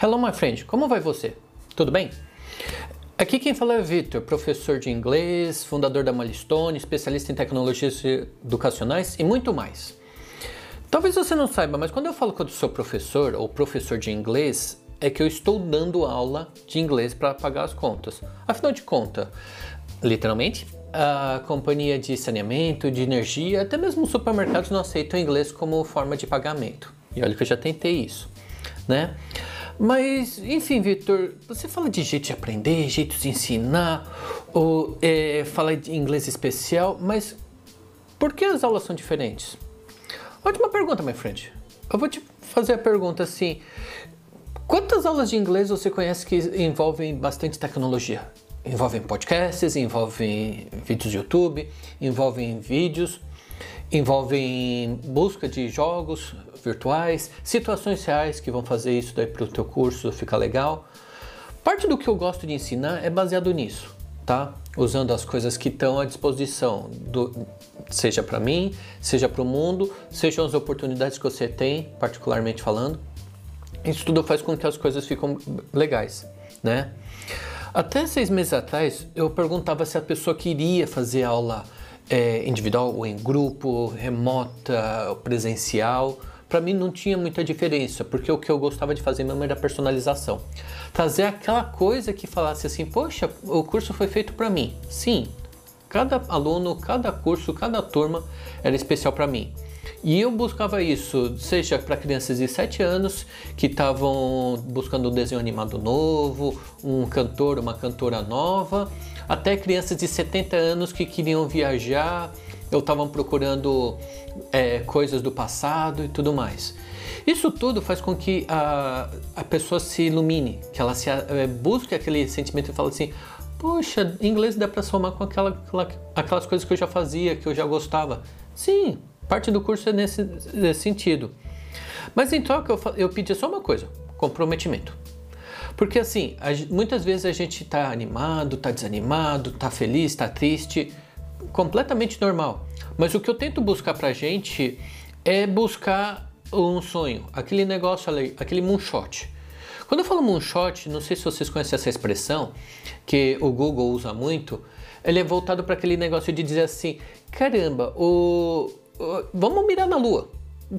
Hello, my friend, como vai você? Tudo bem? Aqui quem fala é Victor, professor de inglês, fundador da Milestone, especialista em tecnologias educacionais e muito mais. Talvez você não saiba, mas quando eu falo que eu sou professor ou professor de inglês, é que eu estou dando aula de inglês para pagar as contas. Afinal de contas, literalmente, a companhia de saneamento, de energia, até mesmo os supermercados não aceitam inglês como forma de pagamento. E olha que eu já tentei isso, né? Mas, enfim, Vitor, você fala de jeito de aprender, jeito de ensinar, ou é, fala de inglês especial, mas por que as aulas são diferentes? Ótima pergunta, my friend. Eu vou te fazer a pergunta assim: quantas aulas de inglês você conhece que envolvem bastante tecnologia? Envolvem podcasts, envolvem vídeos do YouTube, envolvem vídeos, envolvem busca de jogos, virtuais, situações reais que vão fazer isso daí para o teu curso ficar legal. Parte do que eu gosto de ensinar é baseado nisso, tá? Usando as coisas que estão à disposição, do, seja para mim, seja para o mundo, sejam as oportunidades que você tem, particularmente falando. Isso tudo faz com que as coisas ficam legais, né? Até seis meses atrás, eu perguntava se a pessoa queria fazer aula é, individual ou em grupo, remota, presencial para mim não tinha muita diferença, porque o que eu gostava de fazer mesmo era personalização. Trazer aquela coisa que falasse assim, poxa, o curso foi feito para mim. Sim, cada aluno, cada curso, cada turma era especial para mim. E eu buscava isso, seja para crianças de 7 anos que estavam buscando um desenho animado novo, um cantor, uma cantora nova, até crianças de 70 anos que queriam viajar ou estavam procurando é, coisas do passado e tudo mais. Isso tudo faz com que a, a pessoa se ilumine, que ela se é, busque aquele sentimento e fale assim: Poxa, inglês dá para somar com aquela, aquela, aquelas coisas que eu já fazia, que eu já gostava. Sim, parte do curso é nesse, nesse sentido. Mas em troca eu, eu pedi só uma coisa: comprometimento. Porque assim, a, muitas vezes a gente está animado, está desanimado, está feliz, está triste completamente normal. Mas o que eu tento buscar pra gente é buscar um sonho, aquele negócio ali, aquele moonshot. Quando eu falo moonshot, não sei se vocês conhecem essa expressão, que o Google usa muito, ele é voltado para aquele negócio de dizer assim: caramba, o, o, vamos mirar na Lua.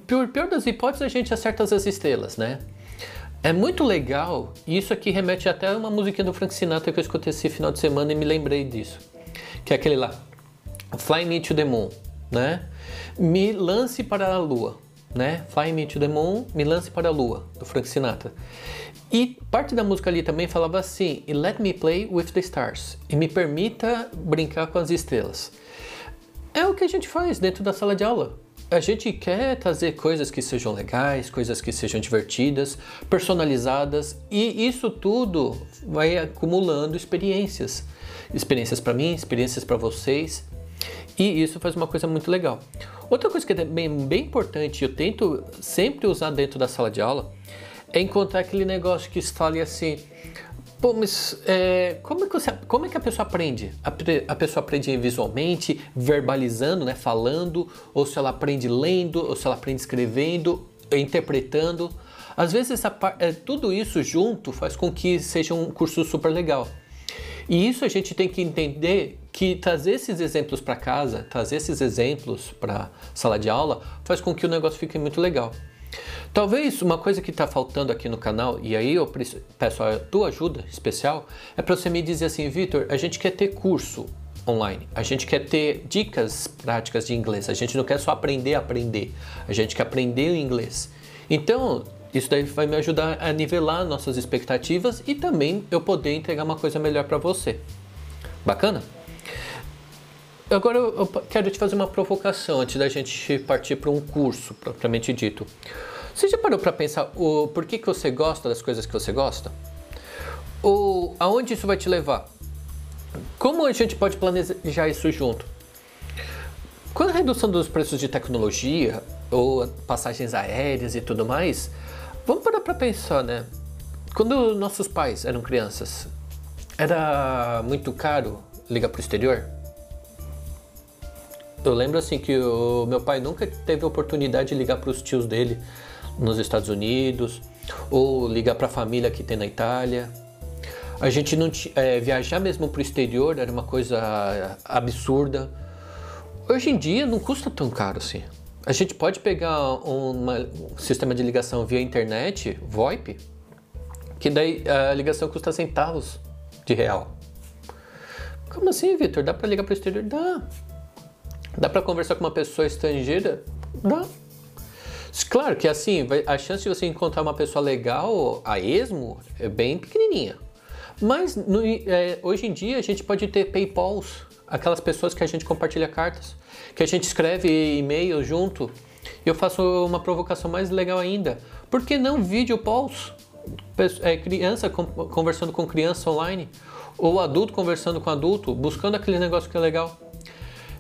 Pior das hipóteses, a gente acerta as estrelas, né? É muito legal, e isso aqui remete até a uma musiquinha do Frank Sinatra que eu escutei esse final de semana e me lembrei disso. Que é aquele lá. Fly Me to the Moon, né? Me lance para a lua, né? Fly Me to the Moon, me lance para a lua, do Frank Sinatra. E parte da música ali também falava assim: Let me play with the stars, e me permita brincar com as estrelas. É o que a gente faz dentro da sala de aula. A gente quer trazer coisas que sejam legais, coisas que sejam divertidas, personalizadas, e isso tudo vai acumulando experiências. Experiências para mim, experiências para vocês, e isso faz uma coisa muito legal. Outra coisa que é bem, bem importante, eu tento sempre usar dentro da sala de aula, é encontrar aquele negócio que fale assim, Pô, mas é, como, é que você, como é que a pessoa aprende? A, a, pessoa aprende visualmente, verbalizando, né, falando, ou se ela aprende lendo, ou se ela aprende escrevendo, interpretando. Às vezes essa, é, tudo isso junto faz com que seja um curso super legal. E isso a gente tem que entender que trazer esses exemplos para casa, trazer esses exemplos para sala de aula, faz com que o negócio fique muito legal. Talvez uma coisa que está faltando aqui no canal, e aí eu peço a tua ajuda especial, é para você me dizer assim, Vitor, a gente quer ter curso online, a gente quer ter dicas práticas de inglês, a gente não quer só aprender a aprender, a gente quer aprender o inglês. Então, isso daí vai me ajudar a nivelar nossas expectativas e também eu poder entregar uma coisa melhor para você. Bacana? Agora eu quero te fazer uma provocação antes da gente partir para um curso propriamente dito. Você já parou para pensar o por que, que você gosta das coisas que você gosta? Ou aonde isso vai te levar? Como a gente pode planejar isso junto? Com a redução dos preços de tecnologia ou passagens aéreas e tudo mais, Vamos parar para pensar, né? Quando nossos pais eram crianças, era muito caro ligar para o exterior? Eu lembro assim que o meu pai nunca teve oportunidade de ligar para os tios dele nos Estados Unidos, ou ligar para a família que tem na Itália. A gente não é, viajar mesmo para o exterior era uma coisa absurda. Hoje em dia não custa tão caro assim. A gente pode pegar uma, um sistema de ligação via internet, VoIP, que daí a ligação custa centavos de real. Como assim, Vitor? Dá para ligar para o exterior? Dá. Dá para conversar com uma pessoa estrangeira? Dá. Claro que assim, a chance de você encontrar uma pessoa legal a esmo é bem pequenininha. Mas no, é, hoje em dia a gente pode ter PayPals, aquelas pessoas que a gente compartilha cartas, que a gente escreve e-mail junto. Eu faço uma provocação mais legal ainda. Por que não vídeo calls? É, criança conversando com criança online, ou adulto conversando com adulto, buscando aquele negócio que é legal.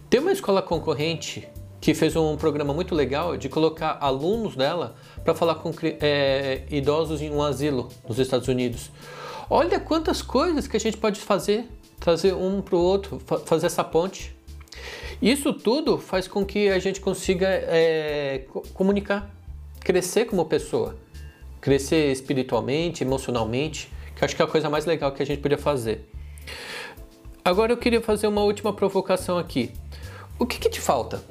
Tem uma escola concorrente que fez um programa muito legal de colocar alunos dela para falar com é, idosos em um asilo nos Estados Unidos. Olha quantas coisas que a gente pode fazer, trazer um para o outro, fazer essa ponte. Isso tudo faz com que a gente consiga é, comunicar, crescer como pessoa, crescer espiritualmente, emocionalmente, que acho que é a coisa mais legal que a gente podia fazer. Agora eu queria fazer uma última provocação aqui. O que, que te falta?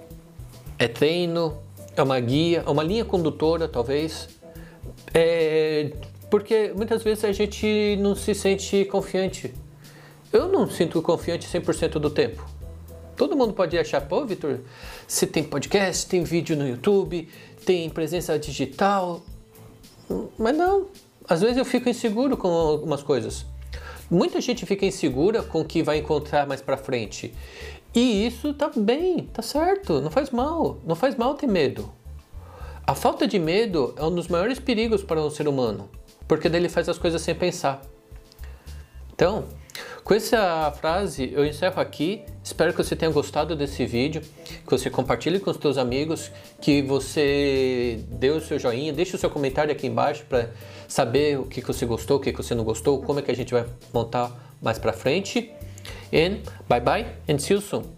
É treino? É uma guia? É uma linha condutora, talvez? É porque muitas vezes a gente não se sente confiante. Eu não sinto confiante 100% do tempo. Todo mundo pode achar, pô, Vitor, você tem podcast, tem vídeo no YouTube, tem presença digital. Mas não. Às vezes eu fico inseguro com algumas coisas. Muita gente fica insegura com o que vai encontrar mais para frente. E isso tá bem, tá certo, não faz mal. Não faz mal ter medo. A falta de medo é um dos maiores perigos para um ser humano porque daí ele faz as coisas sem pensar. Então, com essa frase eu encerro aqui. Espero que você tenha gostado desse vídeo, que você compartilhe com os seus amigos, que você dê o seu joinha, deixe o seu comentário aqui embaixo para saber o que, que você gostou, o que, que você não gostou, como é que a gente vai montar mais para frente. And bye bye and see you soon.